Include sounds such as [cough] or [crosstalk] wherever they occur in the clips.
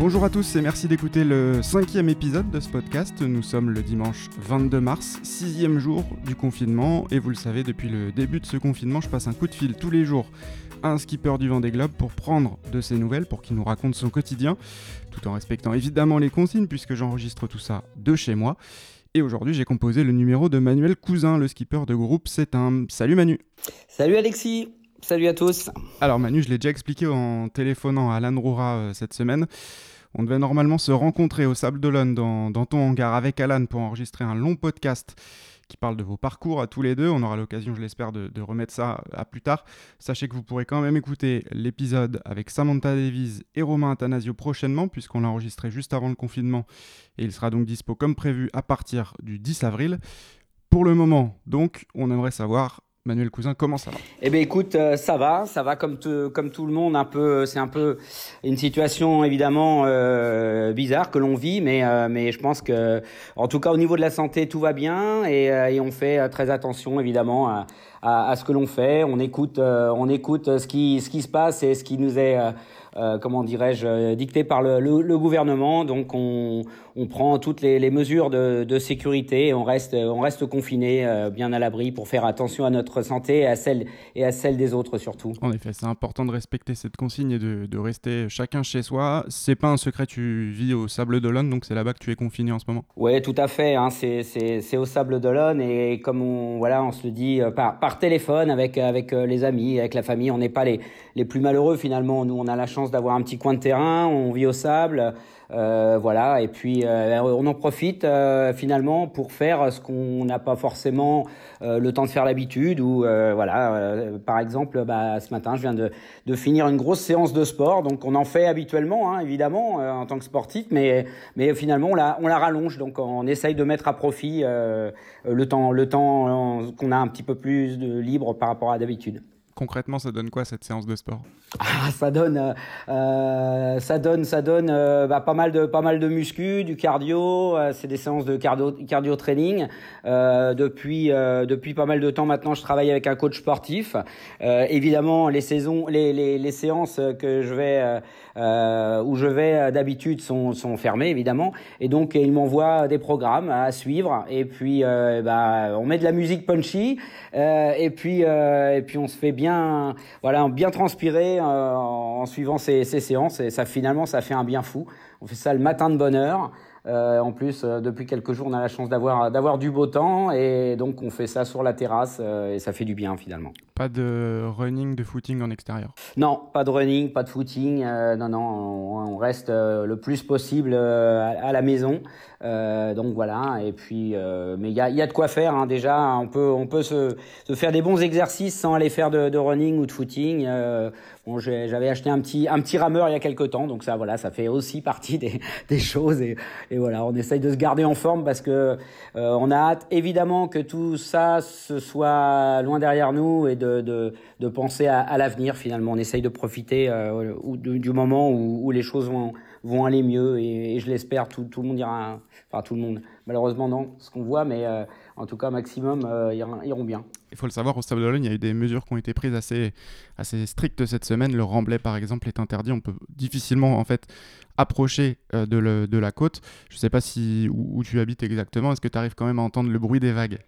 Bonjour à tous et merci d'écouter le cinquième épisode de ce podcast. Nous sommes le dimanche 22 mars, sixième jour du confinement. Et vous le savez, depuis le début de ce confinement, je passe un coup de fil tous les jours à un skipper du Vendée Globe pour prendre de ses nouvelles, pour qu'il nous raconte son quotidien, tout en respectant évidemment les consignes puisque j'enregistre tout ça de chez moi. Et aujourd'hui, j'ai composé le numéro de Manuel Cousin, le skipper de groupe C'est un. Salut Manu Salut Alexis Salut à tous Alors Manu, je l'ai déjà expliqué en téléphonant à Alan Roura euh, cette semaine. On devait normalement se rencontrer au Sable d'Olonne dans, dans ton hangar avec Alan pour enregistrer un long podcast qui parle de vos parcours à tous les deux. On aura l'occasion, je l'espère, de, remettre ça à plus tard. Sachez que vous pourrez quand même écouter l'épisode avec Samantha Davies et Romain Athanasio prochainement, puisqu'on l'a enregistré juste avant le confinement, et il sera donc dispo comme prévu à partir du 10 avril. Pour le moment, donc, on aimerait savoir Manuel Cousin, comment ça va? Eh bien, écoute, euh, ça va, ça va comme, comme tout le monde. Un peu, c'est un peu une situation évidemment euh, bizarre que l'on vit, mais euh, mais je pense que, en tout cas, au niveau de la santé, tout va bien et, et on fait très attention évidemment à, à, à ce que l'on fait. On écoute, on écoute ce qui ce qui se passe et ce qui nous est euh, comment dirais-je, euh, dicté par le, le, gouvernement. Donc on, on, prend toutes les, les mesures de, de, sécurité et on reste, on reste confiné, euh, bien à l'abri, pour faire attention à notre santé et à celle, et à celle des autres surtout. En effet, c'est important de respecter cette consigne et de, de rester chacun chez soi. C'est pas un secret, tu vis au Sable d'Olonne, donc c'est là-bas que tu es confiné en ce moment. Oui, tout à fait. Hein, c'est au Sable d'Olonne et comme on, voilà, on se le dit par, par téléphone avec, avec les amis, avec la famille, on n'est pas les, les plus malheureux finalement. Nous, on a la chance d'avoir un petit coin de terrain, on vit au sable, euh, voilà, et puis euh, on en profite euh, finalement pour faire ce qu'on n'a pas forcément le temps de faire l'habitude. Ou voilà, par exemple, bah, ce matin, je viens de, finir une grosse séance de sport, donc on en fait habituellement, hein, évidemment, en tant que sportif, mais finalement on la on la rallonge, donc on essaye de mettre à profit le temps le temps qu'on a un petit peu plus de libre par rapport à d'habitude concrètement, ça donne quoi cette séance de sport? Ah, ça donne, euh, euh, ça donne, ça donne euh, bah, pas mal de, pas mal de muscu, du cardio. c'est des séances de cardio, cardio training. depuis, depuis pas mal de temps maintenant, je travaille avec un coach sportif. évidemment, les saisons, les, les, les, séances que je vais, où je vais d'habitude sont, sont fermées évidemment, et donc il m'envoie des programmes à suivre. Et puis, bah, on met de la musique punchy, et puis, et puis on se fait bien, voilà, bien transpirer euh, en, suivant ces, séances et ça finalement ça fait un bien fou. On fait ça le matin de bonne heure. Euh, en plus, euh, depuis quelques jours, on a la chance d'avoir d'avoir du beau temps et donc on fait ça sur la terrasse et ça fait du bien finalement. Pas de running, de footing en extérieur? Non, pas de running, pas de footing. non, non, on, reste le plus possible à, la maison. donc voilà. Et puis, mais il y a, y a, de quoi faire hein, déjà. On peut on peut se, se, faire des bons exercices sans aller faire de, de running ou de footing. Bon, j'avais acheté un petit, un petit rameur il y a quelques temps, donc ça, voilà, ça fait aussi [laughs] partie des, des choses. Et, et, voilà, on essaye de se garder en forme parce que euh, on a hâte, évidemment, que tout ça se soit loin derrière nous et de, de, de penser à, à l'avenir. Finalement, on essaye de profiter euh, du, moment où, où, les choses vont, vont aller mieux. Et, et je l'espère, tout, tout le monde ira, enfin tout le monde. Malheureusement, non, ce qu'on voit, mais euh, en tout cas, maximum euh, iront bien. Il faut le savoir, au Stade d'Olonne, il y a eu des mesures qui ont été prises assez, strictes cette semaine. Le remblai, par exemple, est interdit. On peut difficilement, en fait, approcher euh, de, de, la côte. Je ne sais pas si, où, tu habites exactement. Est-ce que tu arrives quand même à entendre le bruit des vagues?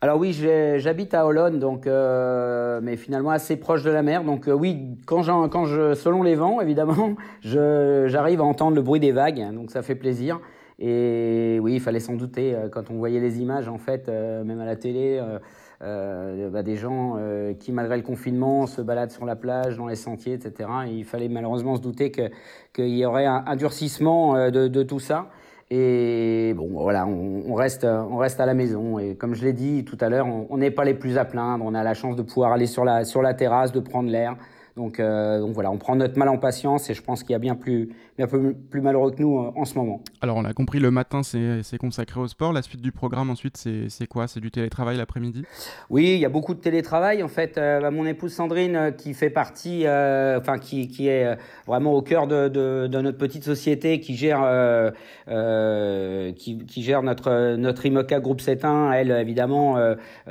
Alors oui, j'habite à Olonne, donc euh, mais finalement assez proche de la mer. Donc euh, oui, quand, je, selon les vents, évidemment, [laughs] j'arrive à entendre le bruit des vagues, donc ça fait plaisir. Et oui, il fallait s'en douter quand on voyait les images, en fait, même à la télé, euh, bah, des gens qui, malgré le confinement, se baladent sur la plage, dans les sentiers, etc. Et il fallait malheureusement se douter qu'il y aurait un, un durcissement de, de, tout ça. Et bon, voilà, on, on, reste, on reste à la maison. Et comme je l'ai dit tout à l'heure, on n'est pas les plus à plaindre. On a la chance de pouvoir aller sur la, sur la terrasse, de prendre l'air. Donc, euh, donc voilà, on prend notre mal en patience et je pense qu'il y a bien plus, bien plus, plus malheureux que nous euh, en ce moment. Alors on a compris, le matin c'est consacré au sport. La suite du programme ensuite c'est quoi? C'est du télétravail l'après-midi? Oui, il y a beaucoup de télétravail. En fait, euh, bah, mon épouse Sandrine qui fait partie, enfin qui, qui est vraiment au cœur de, de, de notre petite société qui gère, qui, qui, gère notre, notre IMOCA Groupe 7.1, elle évidemment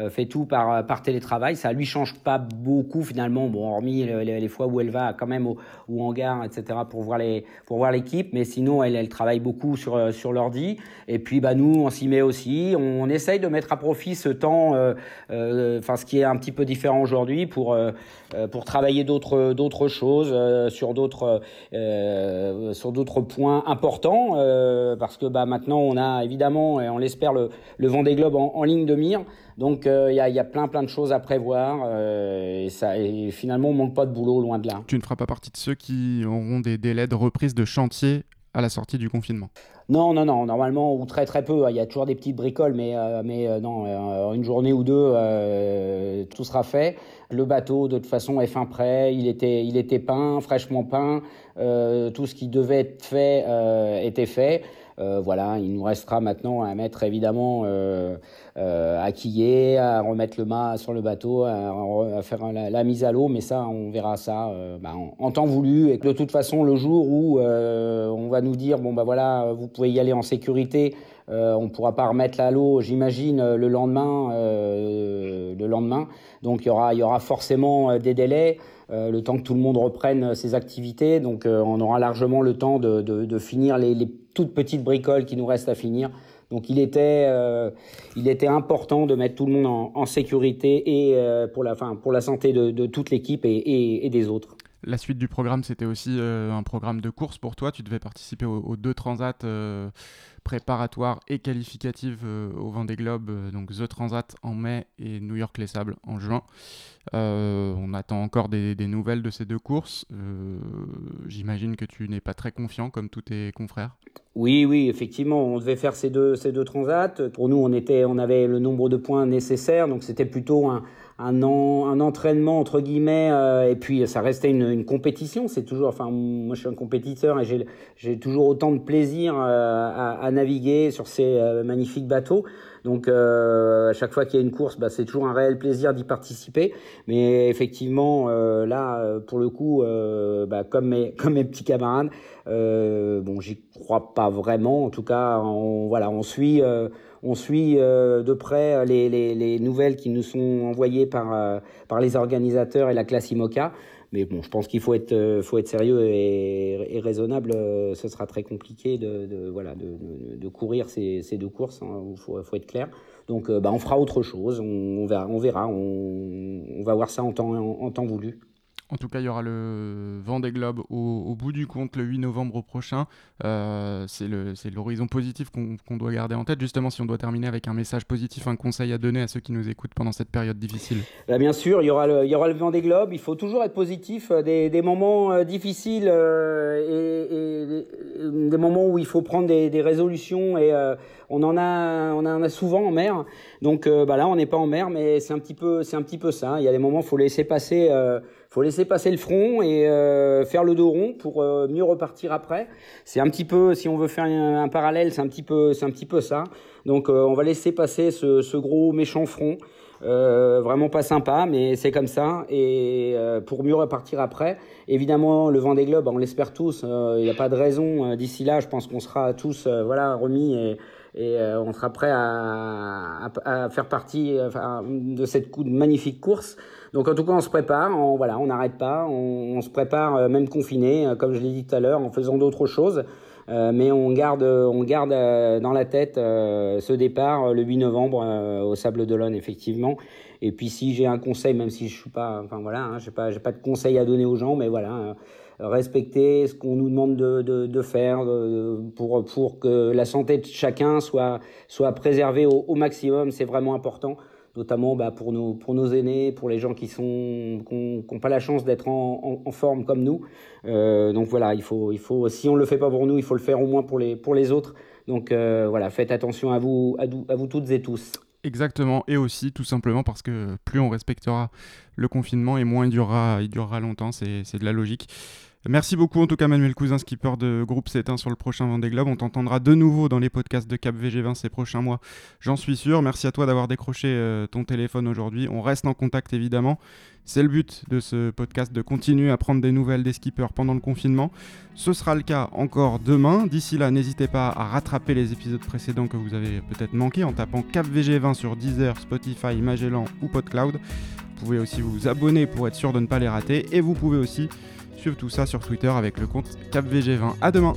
fait tout par, par télétravail. Ça lui change pas beaucoup finalement, bon, hormis les les fois où elle va quand même au, au hangar, etc. pour voir les pour voir l'équipe. Mais sinon, elle, travaille beaucoup sur sur l'ordi. Et puis, bah nous, on s'y met aussi. On, essaye de mettre à profit ce temps, enfin ce qui est un petit peu différent aujourd'hui pour pour travailler d'autres d'autres choses sur d'autres sur d'autres points importants parce que bah maintenant on a évidemment et on l'espère le le Vendée Globe en, ligne de mire. Donc il euh, y, a, y, a, plein plein de choses à prévoir euh, et, ça, et finalement on manque pas de boulot loin de là. Tu ne feras pas partie de ceux qui auront des délais de reprise de chantier à la sortie du confinement Non, non, non, normalement, ou très très peu. Il y a toujours des petites bricoles, mais, euh, mais euh, non, euh, une journée ou deux, tout sera fait. Le bateau, de toute façon, est fin prêt. Il était, il était peint, fraîchement peint. tout ce qui devait être fait était fait. Euh, voilà, il nous restera maintenant à mettre évidemment euh, euh, à quiller, à remettre le mât sur le bateau, à, faire la, mise à l'eau, mais ça, on verra ça bah, en, temps voulu. Et de toute façon, le jour où on va nous dire bon bah voilà, vous pouvez y aller en sécurité. On pourra pas remettre à l'eau, j'imagine, le lendemain. Le lendemain. Donc il y aura, il y aura forcément des délais. Euh, le temps que tout le monde reprenne ses activités. Donc on aura largement le temps de, de, de finir les, les toutes petites bricoles qui nous restent à finir. Donc il était, euh, il était important de mettre tout le monde en, en sécurité et euh, pour, la, fin, pour la santé de, de toute l'équipe et, et, et, des autres. La suite du programme, c'était aussi euh, un programme de course pour toi. Tu devais participer aux, deux transats euh, préparatoires et qualificatives euh, au Vendée Globe, donc The Transat en mai et New York Les Sables en juin. on attend encore des, des, nouvelles de ces deux courses. J'imagine que tu n'es pas très confiant comme tous tes confrères. Oui, oui, effectivement, on devait faire ces deux, ces deux transats. Pour nous, on, était, on avait le nombre de points nécessaires, donc c'était plutôt un, un, un entraînement entre guillemets euh, et puis ça restait une, une compétition c'est toujours enfin moi je suis un compétiteur et j'ai toujours autant de plaisir euh, à, naviguer sur ces euh, magnifiques bateaux donc euh, à chaque fois qu'il y a une course bah, c'est toujours un réel plaisir d'y participer mais effectivement euh, là pour le coup bah, comme mes [laughs] comme mes petits camarades bon j'y crois pas vraiment en tout cas on voilà on suit on suit euh, de près les, les, les, nouvelles qui nous sont envoyées par, euh, par les organisateurs et la classe IMOCA. Mais bon, je pense qu'il faut être, euh, faut être sérieux et, raisonnable. Ce sera très compliqué de, voilà, de, de, courir ces, ces deux courses. Il hein, faut, faut, être clair. Donc, bah, on fera autre chose. On, verra. On, verra on, va voir ça en temps, en temps voulu. En tout cas, il y aura le Vendée Globe au, au, bout du compte le 8 novembre prochain. Euh, c'est l'horizon positif qu'on qu doit garder en tête. Justement, si on doit terminer avec un message positif, un conseil à donner à ceux qui nous écoutent pendant cette période difficile. Bah bien sûr, il y aura le, il y aura le. Il faut toujours être positif. Des, des moments euh, difficiles euh, et, des moments où il faut prendre des, des résolutions et euh, on en a, on en a souvent en mer. Donc euh, bah là, on n'est pas en mer, mais c'est un petit peu, c'est un petit peu ça. Il y a des moments, faut laisser passer, euh, faut laisser passer le front et euh, faire le dos rond pour euh, mieux repartir après. C'est un petit peu, si on veut faire un, parallèle, c'est un petit peu, c'est un petit peu ça. Donc euh, on va laisser passer ce, ce gros méchant front. Euh, vraiment pas sympa, mais c'est comme ça. Et euh, pour mieux repartir après, évidemment, le vent des globes, on l'espère tous. Il n'y a pas de raison. D'ici là, je pense qu'on sera tous voilà remis et, et on sera prêt à, à, à faire partie enfin, de cette coup magnifique course. Donc en tout cas, on se prépare. On, voilà, on n'arrête pas. On, on, se prépare même confiné, comme je l'ai dit tout à l'heure, en faisant d'autres choses. Euh, mais on garde, on garde euh, dans la tête euh, ce départ le 8 novembre au Sable d'Olonne, effectivement. Et puis si j'ai un conseil, même si je suis pas, enfin voilà, hein, j'ai pas, j'ai pas de conseil à donner aux gens, mais voilà, respecter ce qu'on nous demande de, de, de faire de, pour pour que la santé de chacun soit soit préservée au, au maximum, c'est vraiment important notamment bah, pour, nos, pour nos aînés, pour les gens qui sont qui n'ont pas la chance d'être en, en, en, forme comme nous. Euh, donc voilà, il faut, il faut, si on ne le fait pas pour nous, il faut le faire au moins pour les, pour les autres. Donc euh, voilà, faites attention à vous, à, à vous toutes et tous. Exactement, et aussi tout simplement parce que plus on respectera le confinement et moins il durera, il durera longtemps, c'est de la logique. Merci beaucoup en tout cas Manuel Cousin, skipper de groupe 7 sur le prochain Vendée Globe. On t'entendra de nouveau dans les podcasts de Cap VG20 ces prochains mois, j'en suis sûr. Merci à toi d'avoir décroché euh, ton téléphone aujourd'hui. On reste en contact évidemment. C'est le but de ce podcast de continuer à prendre des nouvelles des skippers pendant le confinement. Ce sera le cas encore demain. D'ici là, n'hésitez pas à rattraper les épisodes précédents que vous avez peut-être manqués en tapant Cap VG20 sur Deezer, Spotify, Magellan ou PodCloud. pouvez aussi vous abonner pour être sûr de ne pas les rater. Et vous pouvez aussi suivre tout ça sur Twitter avec le compte CapVG20. À demain